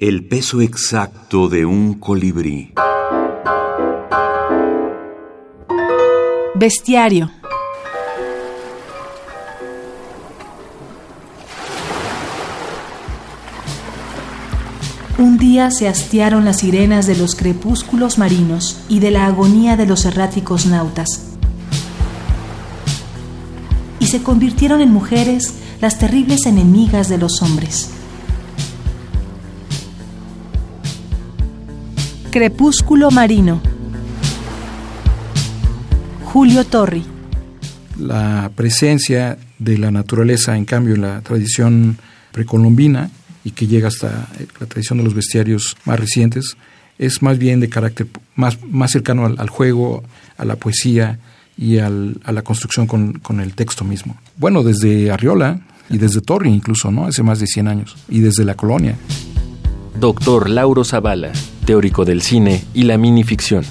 El peso exacto de un colibrí. Bestiario. Un día se hastiaron las sirenas de los crepúsculos marinos y de la agonía de los erráticos nautas. Y se convirtieron en mujeres las terribles enemigas de los hombres. Crepúsculo Marino. Julio Torri. La presencia de la naturaleza, en cambio, en la tradición precolombina y que llega hasta la tradición de los bestiarios más recientes, es más bien de carácter más, más cercano al, juego, a la poesía y al, a la construcción con, con, el texto mismo. Bueno, desde Arriola y desde Torri incluso, ¿no? Hace más de 100 años. Y desde la colonia. Doctor Lauro Zavala teórico del cine y la minificción.